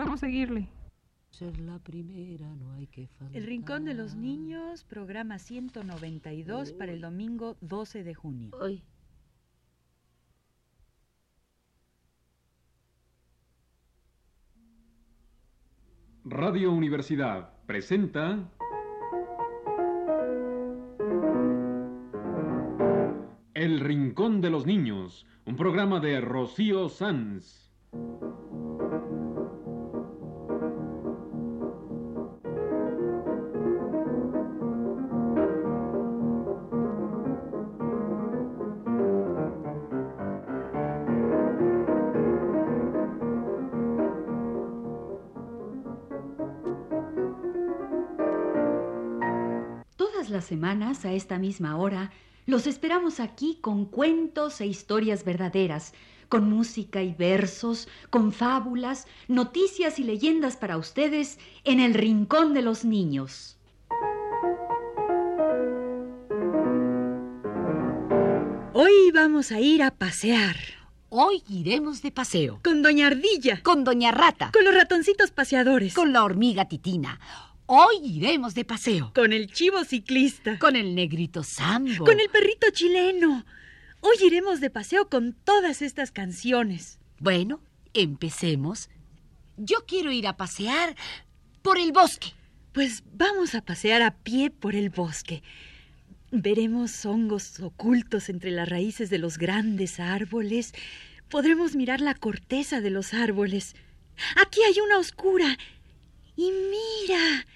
para no seguirle. Ser la primera, no hay que faltar. El Rincón de los Niños, programa 192 para el domingo 12 de junio. Ay. Radio Universidad presenta El Rincón de los Niños, un programa de Rocío Sanz. Semanas, a esta misma hora, los esperamos aquí con cuentos e historias verdaderas, con música y versos, con fábulas, noticias y leyendas para ustedes en el Rincón de los Niños. Hoy vamos a ir a pasear. Hoy iremos de paseo. Con Doña Ardilla. Con Doña Rata. Con los ratoncitos paseadores. Con la hormiga titina. Hoy iremos de paseo. Con el chivo ciclista. Con el negrito sambo. Con el perrito chileno. Hoy iremos de paseo con todas estas canciones. Bueno, empecemos. Yo quiero ir a pasear por el bosque. Pues vamos a pasear a pie por el bosque. Veremos hongos ocultos entre las raíces de los grandes árboles. Podremos mirar la corteza de los árboles. Aquí hay una oscura. Y mira,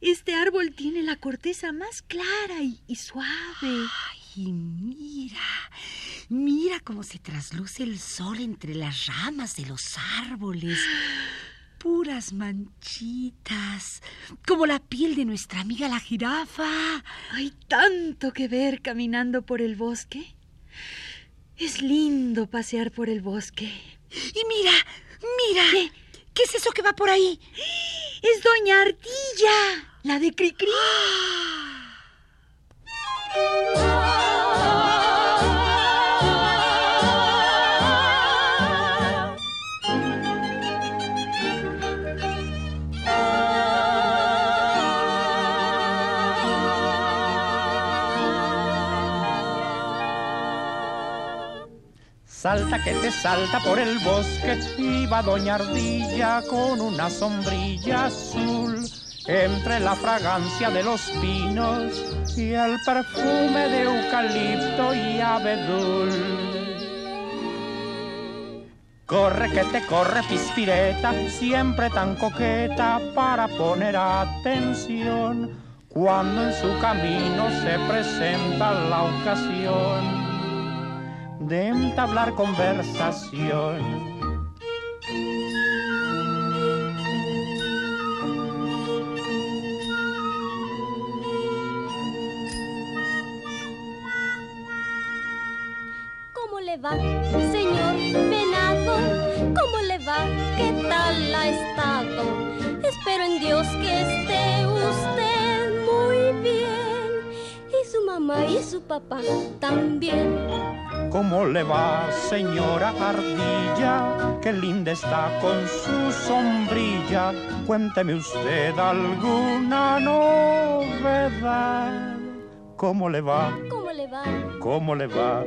este árbol tiene la corteza más clara y, y suave. Ay, mira, mira cómo se trasluce el sol entre las ramas de los árboles. Puras manchitas, como la piel de nuestra amiga la jirafa. Hay tanto que ver caminando por el bosque. Es lindo pasear por el bosque. Y mira, mira. ¿Qué? ¿Qué es eso que va por ahí? Es Doña Ardilla, la de Cricri. Salta que te salta por el bosque, iba Doña Ardilla con una sombrilla azul, entre la fragancia de los pinos y el perfume de eucalipto y abedul. Corre que te corre pispireta, siempre tan coqueta para poner atención cuando en su camino se presenta la ocasión de entablar conversación. Y su papá también. ¿Cómo le va, señora Ardilla? Qué linda está con su sombrilla. Cuénteme usted alguna novedad. ¿Cómo le va? ¿Cómo le va? ¿Cómo le va?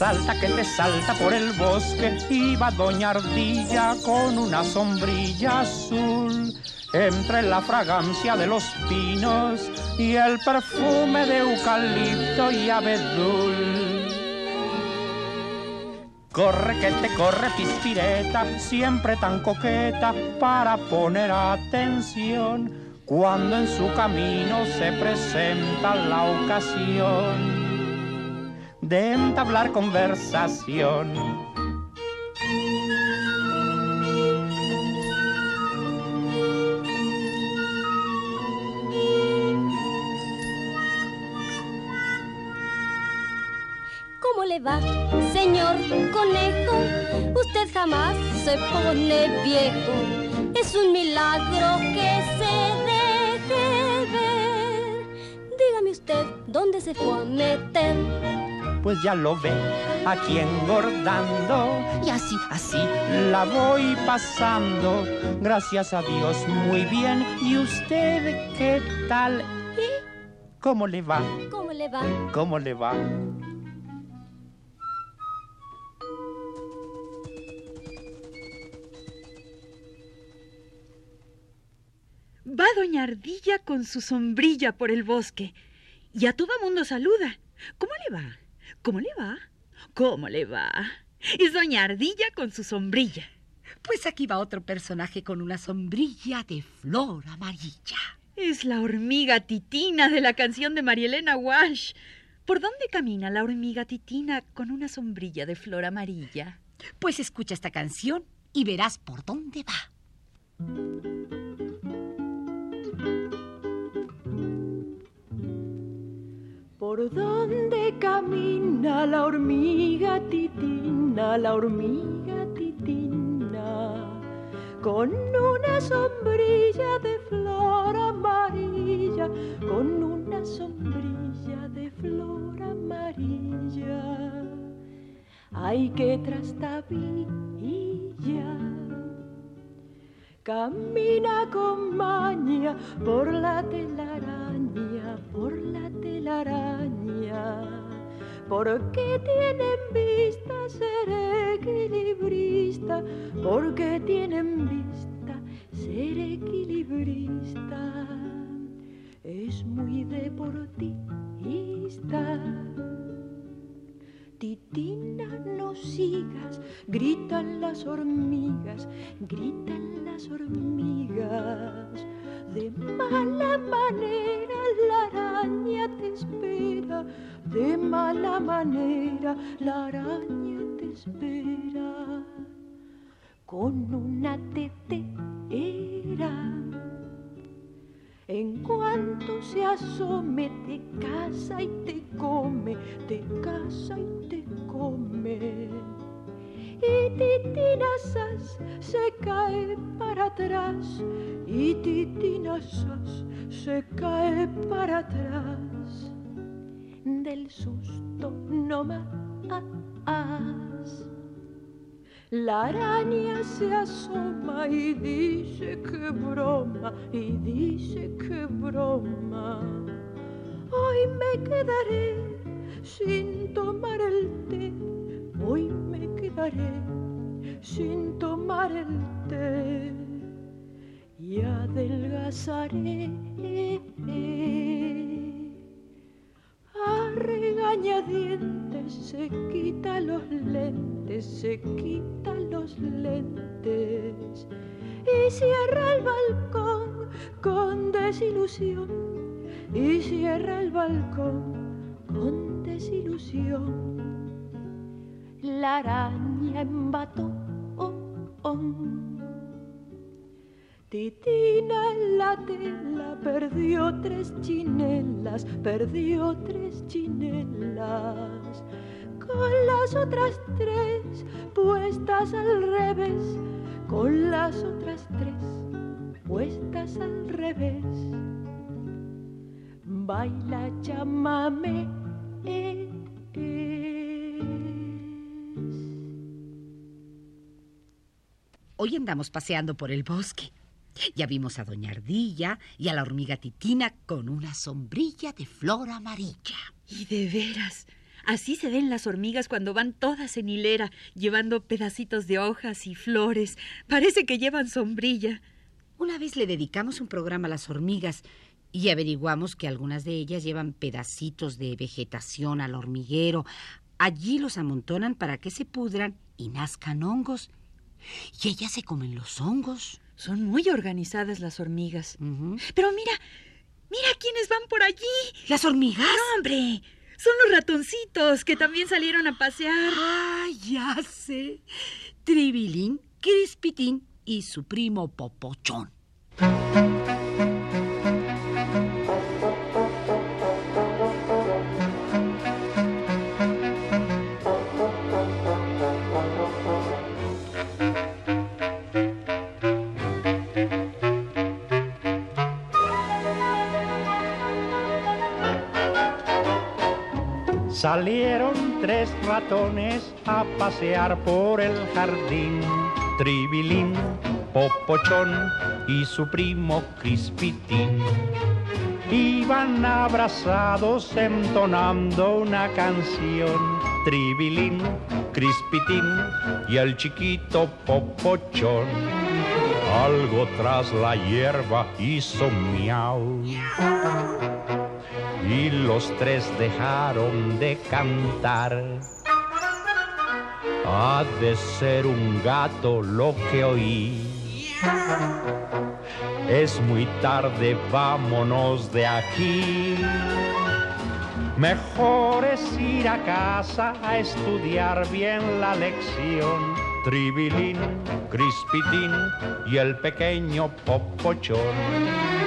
Salta que te salta por el bosque, iba Doña Ardilla con una sombrilla azul, entre la fragancia de los pinos y el perfume de eucalipto y abedul. Corre que te corre pispireta, siempre tan coqueta para poner atención cuando en su camino se presenta la ocasión de entablar conversación. ¿Cómo le va, señor conejo? Usted jamás se pone viejo. Es un milagro que se deje ver. ¿Dónde se fue a meter? Pues ya lo ve aquí engordando y así, así la voy pasando. Gracias a Dios, muy bien. ¿Y usted qué tal? ¿Y cómo le va? ¿Cómo le va? ¿Cómo le va? Va doña Ardilla con su sombrilla por el bosque y a todo mundo saluda. ¿Cómo le va? ¿Cómo le va? ¿Cómo le va? Es doña Ardilla con su sombrilla. Pues aquí va otro personaje con una sombrilla de flor amarilla. Es la hormiga titina de la canción de Marielena Walsh. ¿Por dónde camina la hormiga titina con una sombrilla de flor amarilla? Pues escucha esta canción y verás por dónde va. ¿Por dónde camina la hormiga titina, la hormiga titina? Con una sombrilla de flor amarilla, con una sombrilla de flor amarilla. Ay, qué trastabilla. Camina con maña por la telaraña, por la telaraña. Porque tienen vista ser equilibrista, porque tienen vista ser equilibrista. Es muy deportista. Gritan las hormigas, gritan las hormigas. De mala manera la araña te espera, de mala manera la araña te espera. Con una tetera. En cuanto se asome, te casa y te come, te casa y te come. Y titinazas se cae para atrás, y titinazas se cae para atrás. Del susto no más. La araña se asoma y dice que broma, y dice que broma. Hoy me quedaré sin tomar el té, hoy me quedaré sin tomar el té y adelgazaré. A regañadientes se quita los lentes, se quita los lentes y cierra el balcón con desilusión y cierra el balcón con desilusión. La araña embató. Titina en la tela perdió tres chinelas, perdió tres chinelas. Con las otras tres puestas al revés, con las otras tres puestas al revés. Baila chamame. Hoy andamos paseando por el bosque. Ya vimos a Doña Ardilla y a la hormiga titina con una sombrilla de flor amarilla. Y de veras, así se ven las hormigas cuando van todas en hilera, llevando pedacitos de hojas y flores. Parece que llevan sombrilla. Una vez le dedicamos un programa a las hormigas y averiguamos que algunas de ellas llevan pedacitos de vegetación al hormiguero. Allí los amontonan para que se pudran y nazcan hongos. Y ellas se comen los hongos. Son muy organizadas las hormigas. Pero mira, mira quiénes van por allí. ¿Las hormigas? ¡No, hombre! Son los ratoncitos que también salieron a pasear. ¡Ay, ya sé! Tribilín, Crispitín y su primo Popochón. A pasear por el jardín. Tribilín, Popochón y su primo Crispitín. Iban abrazados entonando una canción. Tribilín, Crispitín y el chiquito Popochón. Algo tras la hierba hizo miau y los tres dejaron de cantar. Ha de ser un gato lo que oí. Es muy tarde, vámonos de aquí. Mejor es ir a casa a estudiar bien la lección. Tribilín, Crispitín y el pequeño Popochón.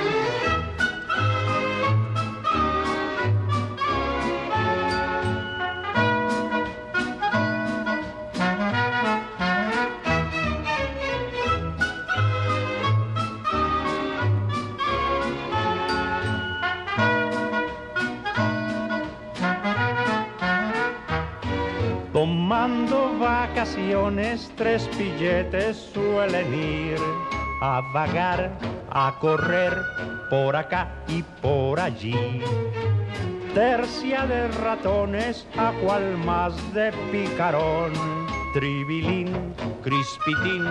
Tomando vacaciones, tres billetes suelen ir a vagar, a correr por acá y por allí. Tercia de ratones, a cual más de picarón. Tribilín, Crispitín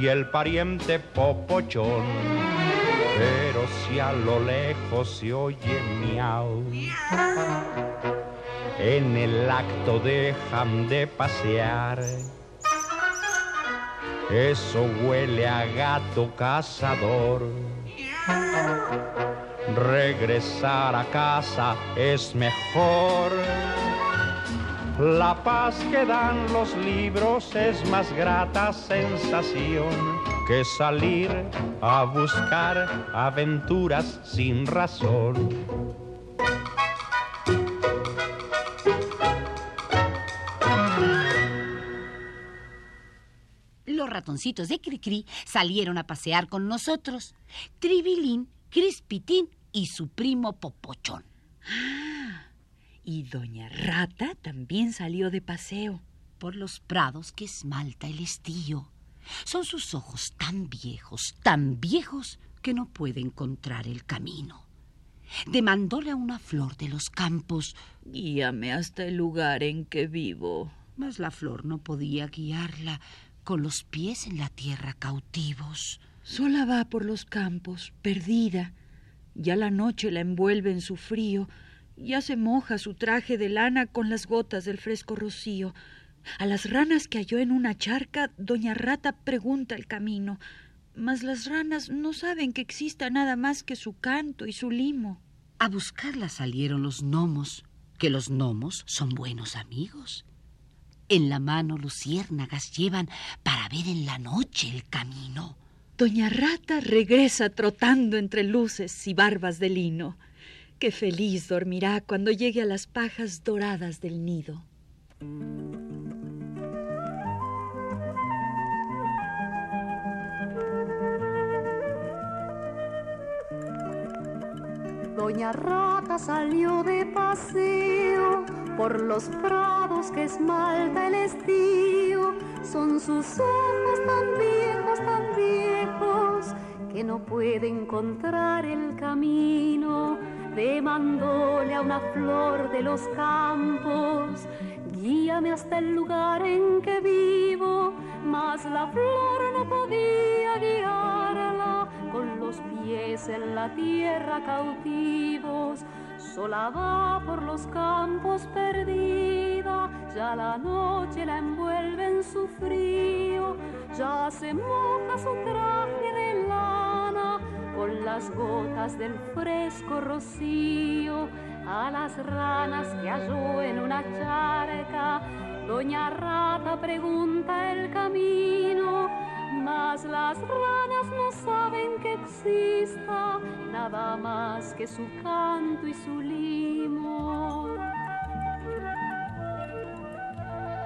y el pariente Popochón. Pero si a lo lejos se oye miau en el acto dejan de pasear. Eso huele a gato cazador. Regresar a casa es mejor. La paz que dan los libros es más grata sensación que salir a buscar aventuras sin razón. Ratoncitos de Cricri salieron a pasear con nosotros. Tribilín, Crispitín y su primo Popochón. Ah, y Doña Rata también salió de paseo. Por los prados que esmalta el estío. Son sus ojos tan viejos, tan viejos, que no puede encontrar el camino. Demandóle a una flor de los campos, Guíame hasta el lugar en que vivo. mas la flor no podía guiarla con los pies en la tierra cautivos. Sola va por los campos, perdida. Ya la noche la envuelve en su frío. Ya se moja su traje de lana con las gotas del fresco rocío. A las ranas que halló en una charca, doña Rata pregunta el camino. Mas las ranas no saben que exista nada más que su canto y su limo. A buscarla salieron los gnomos, que los gnomos son buenos amigos. En la mano luciérnagas llevan para ver en la noche el camino. Doña Rata regresa trotando entre luces y barbas de lino. Qué feliz dormirá cuando llegue a las pajas doradas del nido. Doña Rata salió de paseo por los prados que esmalta el estío. Son sus ojos tan viejos, tan viejos, que no puede encontrar el camino. Demandóle a una flor de los campos, guíame hasta el lugar en que vivo. Mas la flor no podía guiarla con los pies en la tierra cautivos. Sola va por los campos perdida, ya la noche la envuelve en su frío, ya se moja su traje de lana con las gotas del fresco rocío. A las ranas que halló en una charca, Doña Rata pregunta el camino, mas las ranas no saben que exista nada más que su canto y su limo.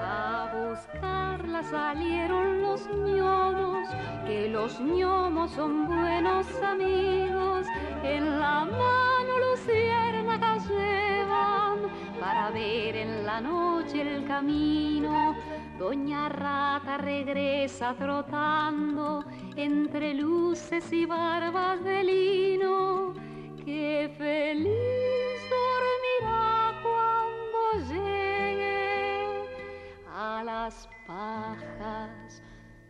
A buscarla salieron los ñomos, que los ñomos son buenos amigos, en la mano luciérnagas llevan para ver en noche el camino, Doña Rata regresa trotando entre luces y barbas de lino. Qué feliz dormirá cuando llegue a las pajas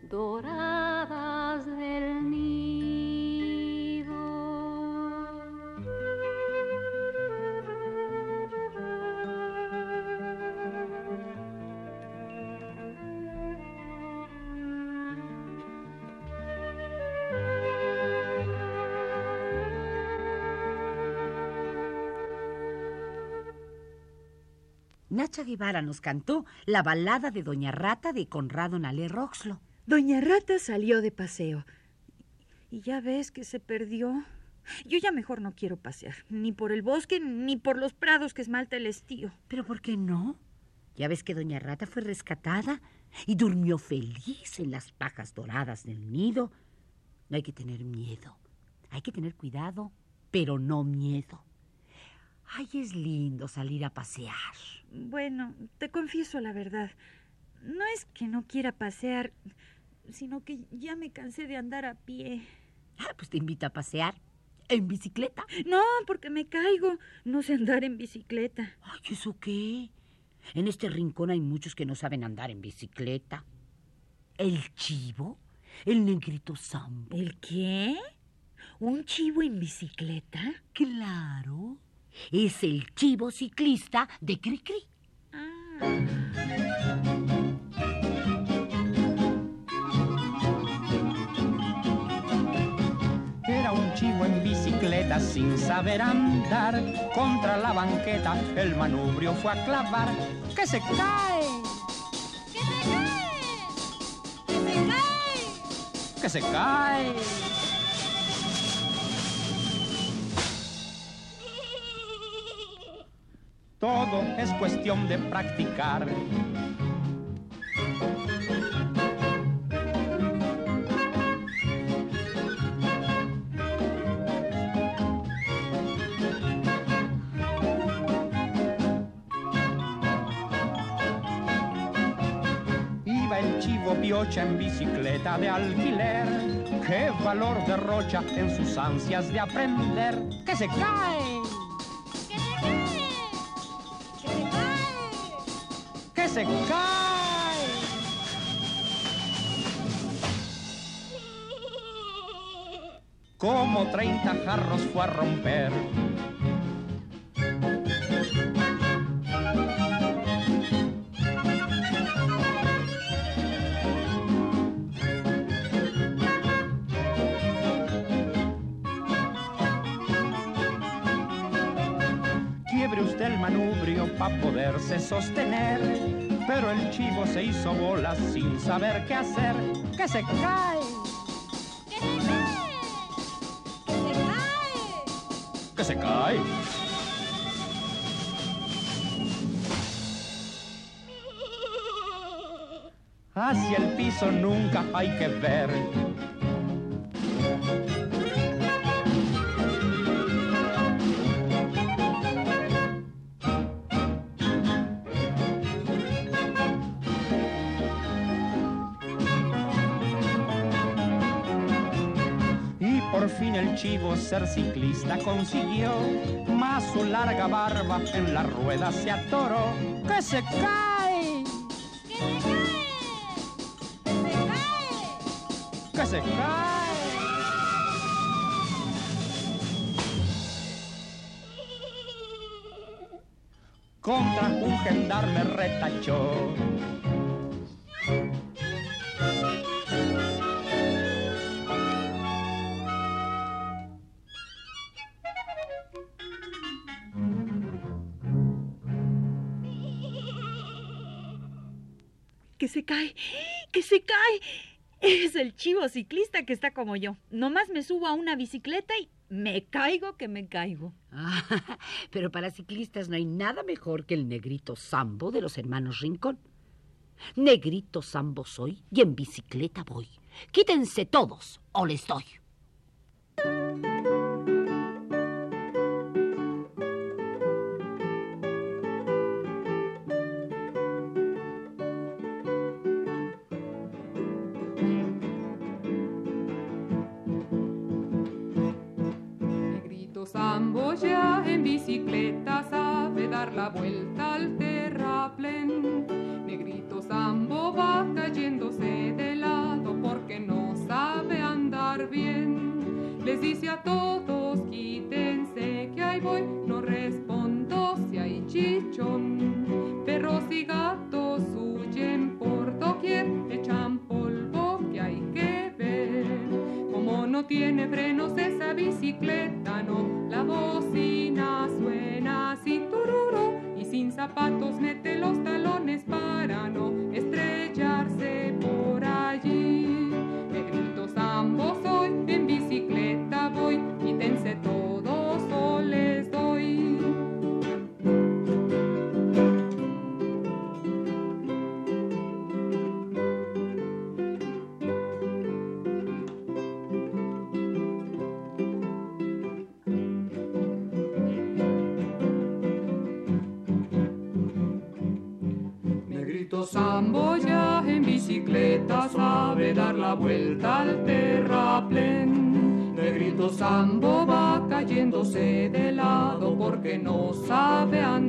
doradas del nido. Nacha Guevara nos cantó la balada de Doña Rata de Conrado Nalé Roxlo. Doña Rata salió de paseo. Y ya ves que se perdió. Yo ya mejor no quiero pasear, ni por el bosque, ni por los prados que esmalta el estío. ¿Pero por qué no? Ya ves que Doña Rata fue rescatada y durmió feliz en las pajas doradas del nido. No hay que tener miedo. Hay que tener cuidado, pero no miedo. Ay, es lindo salir a pasear. Bueno, te confieso la verdad. No es que no quiera pasear, sino que ya me cansé de andar a pie. Ah, pues te invito a pasear. ¿En bicicleta? No, porque me caigo. No sé andar en bicicleta. Ay, ¿eso qué? En este rincón hay muchos que no saben andar en bicicleta. ¿El chivo? ¿El negrito Sambo? ¿El qué? ¿Un chivo en bicicleta? Claro. Es el chivo ciclista de Cricri. Ah. Era un chivo en bicicleta sin saber andar. Contra la banqueta el manubrio fue a clavar. ¡Que se cae! ¡Que se cae! ¡Que se cae! ¡Que se cae! Todo es cuestión de practicar. Iba el chivo piocha en bicicleta de alquiler. ¡Qué valor derrocha en sus ansias de aprender! ¡Que se cae! Como 30 jarros fue a romper. Quiebre usted el manubrio para poderse sostener. Pero el chivo se hizo bolas sin saber qué hacer. ¡Que se cae! ¡Que se cae! ¡Que se cae! ¡Que se cae! Hacia el piso nunca hay que ver. Por fin el chivo ser ciclista consiguió, más su larga barba en la rueda se atoró. ¡Que se cae! ¡Que se cae! ¡Que se cae! ¡Que se cae! Contra un gendarme retachó. Se cae, que se cae. Es el chivo ciclista que está como yo. Nomás me subo a una bicicleta y me caigo que me caigo. Ah, pero para ciclistas no hay nada mejor que el negrito Sambo de los hermanos Rincón. Negrito Sambo soy y en bicicleta voy. Quítense todos o les doy. La vuelta la vuelta al terraplén. Negrito Sambo va cayéndose de lado porque no sabe andar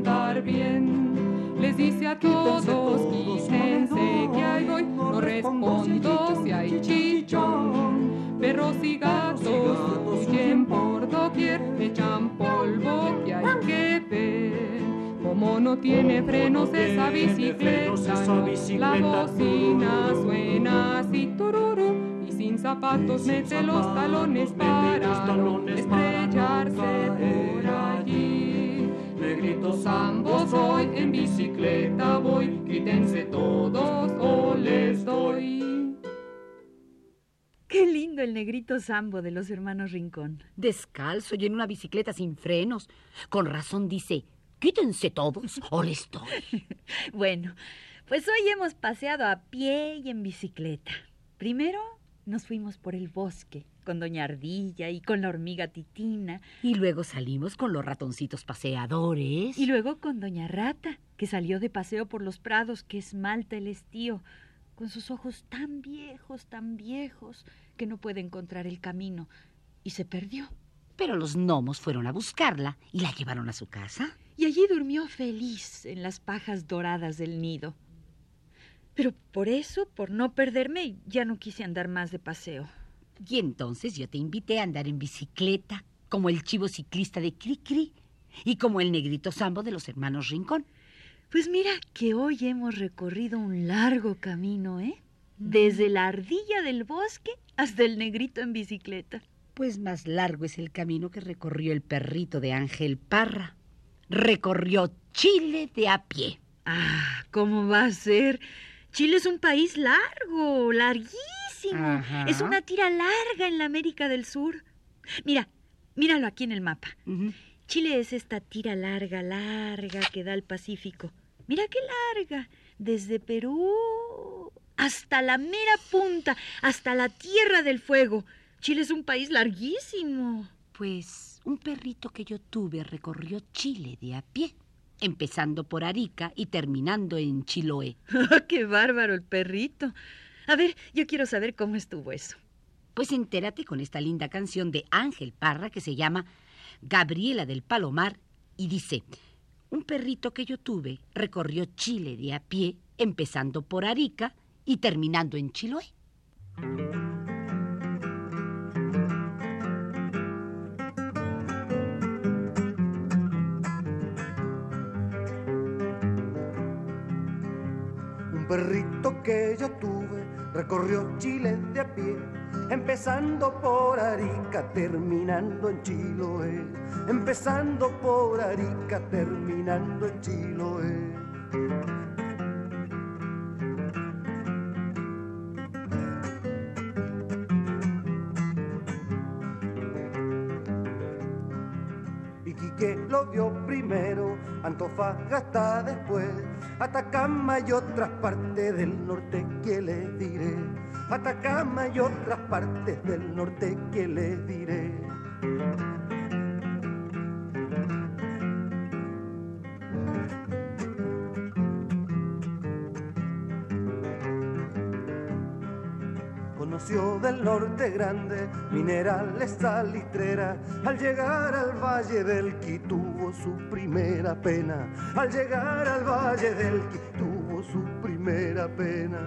No tiene frenos esa bicicleta, no, la bocina suena así tururú y sin zapatos mete los talones para no estrellarse por allí. Negrito Sambo soy, en bicicleta voy, quítense todos o les doy. Qué lindo el negrito sambo de los hermanos Rincón. Descalzo y en una bicicleta sin frenos. Con razón dice, quítense todos o les doy. Bueno, pues hoy hemos paseado a pie y en bicicleta. Primero nos fuimos por el bosque con Doña Ardilla y con la hormiga Titina. Y luego salimos con los ratoncitos paseadores. Y luego con Doña Rata, que salió de paseo por los prados que esmalta el estío, con sus ojos tan viejos, tan viejos, que no puede encontrar el camino. Y se perdió. Pero los gnomos fueron a buscarla y la llevaron a su casa. Y allí durmió feliz en las pajas doradas del nido. Pero por eso, por no perderme, ya no quise andar más de paseo. Y entonces yo te invité a andar en bicicleta, como el chivo ciclista de Cricri y como el negrito sambo de los hermanos Rincón. Pues mira que hoy hemos recorrido un largo camino, ¿eh? Desde la ardilla del bosque hasta el negrito en bicicleta. Pues más largo es el camino que recorrió el perrito de Ángel Parra. Recorrió Chile de a pie. Ah, ¿cómo va a ser? Chile es un país largo, larguísimo. Ajá. Es una tira larga en la América del Sur. Mira, míralo aquí en el mapa. Chile es esta tira larga, larga que da al Pacífico. Mira qué larga. Desde Perú hasta la mera punta, hasta la Tierra del Fuego. Chile es un país larguísimo. Pues un perrito que yo tuve recorrió Chile de a pie, empezando por Arica y terminando en Chiloé. ¡Qué bárbaro el perrito! A ver, yo quiero saber cómo estuvo eso. Pues entérate con esta linda canción de Ángel Parra que se llama Gabriela del Palomar y dice, un perrito que yo tuve recorrió Chile de a pie, empezando por Arica y terminando en Chiloé. Perrito que yo tuve recorrió Chile de a pie, empezando por Arica, terminando en Chiloé. Empezando por Arica, terminando en Chiloé. Iquique lo vio primero, Antofagasta después, Atacama y otras partes del norte que les diré. Atacama y otras partes del norte que les diré. Con conoció del norte grande, minerales salitreras. Al llegar al valle del Qui tuvo su primera pena. Al llegar al valle del Qui tuvo su primera pena.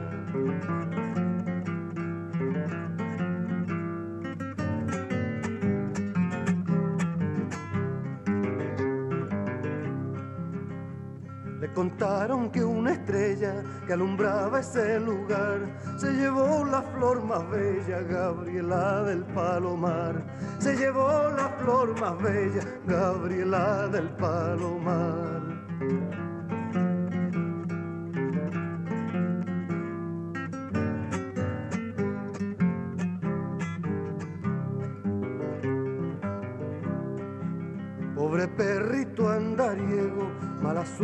Contaron que una estrella que alumbraba ese lugar se llevó la flor más bella, Gabriela del Palomar. Se llevó la flor más bella, Gabriela del Palomar.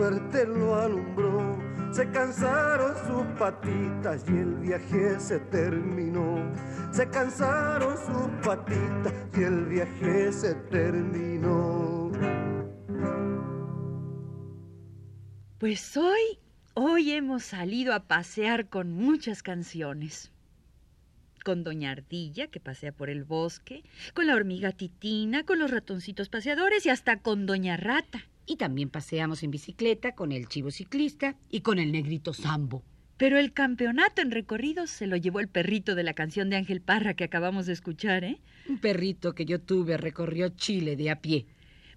Suerte lo alumbró. Se cansaron sus patitas y el viaje se terminó. Se cansaron sus patitas y el viaje se terminó. Pues hoy, hoy hemos salido a pasear con muchas canciones con Doña Ardilla, que pasea por el bosque, con la hormiga titina, con los ratoncitos paseadores y hasta con Doña Rata. Y también paseamos en bicicleta con el chivo ciclista y con el negrito Sambo. Pero el campeonato en recorridos se lo llevó el perrito de la canción de Ángel Parra que acabamos de escuchar, ¿eh? Un perrito que yo tuve recorrió Chile de a pie.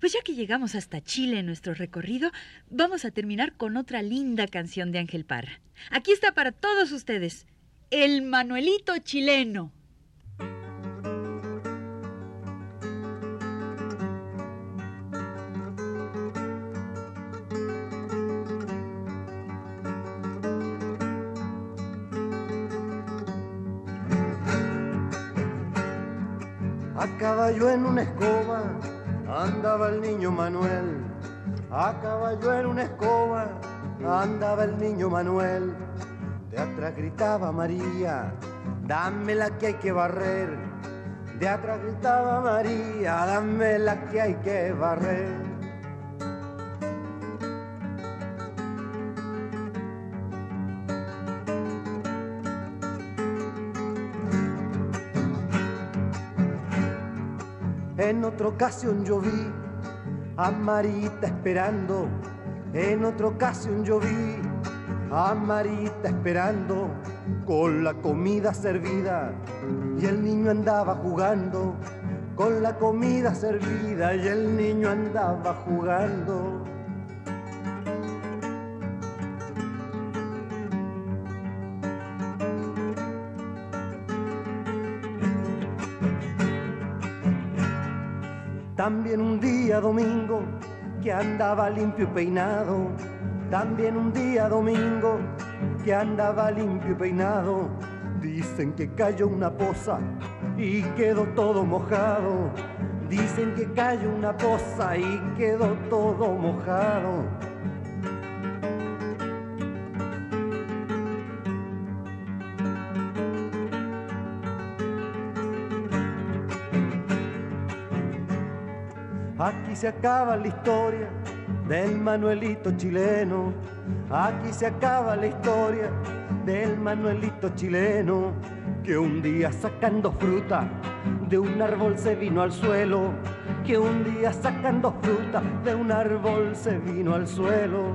Pues ya que llegamos hasta Chile en nuestro recorrido, vamos a terminar con otra linda canción de Ángel Parra. Aquí está para todos ustedes, El Manuelito Chileno. Caballo en una escoba andaba el niño Manuel. A caballo en una escoba andaba el niño Manuel. De atrás gritaba María, dame la que hay que barrer. De atrás gritaba María, dame la que hay que barrer. Otra ocasión yo vi a Marita esperando. En otra ocasión yo vi a Marita esperando con la comida servida y el niño andaba jugando. Con la comida servida y el niño andaba jugando. También un día domingo que andaba limpio y peinado. También un día domingo que andaba limpio y peinado. Dicen que cayó una poza y quedó todo mojado. Dicen que cayó una poza y quedó todo mojado. Se acaba la historia del Manuelito chileno. Aquí se acaba la historia del Manuelito chileno. Que un día sacando fruta de un árbol se vino al suelo. Que un día sacando fruta de un árbol se vino al suelo.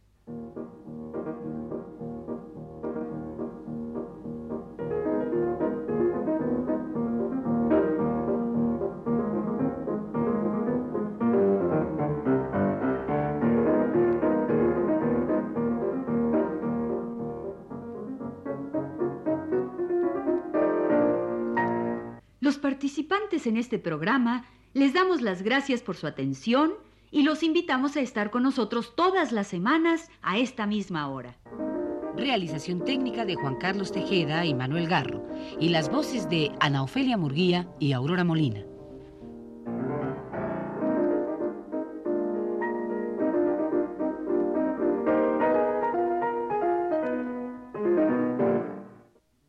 En este programa les damos las gracias por su atención y los invitamos a estar con nosotros todas las semanas a esta misma hora. Realización técnica de Juan Carlos Tejeda y Manuel Garro. Y las voces de Ana Ofelia Murguía y Aurora Molina.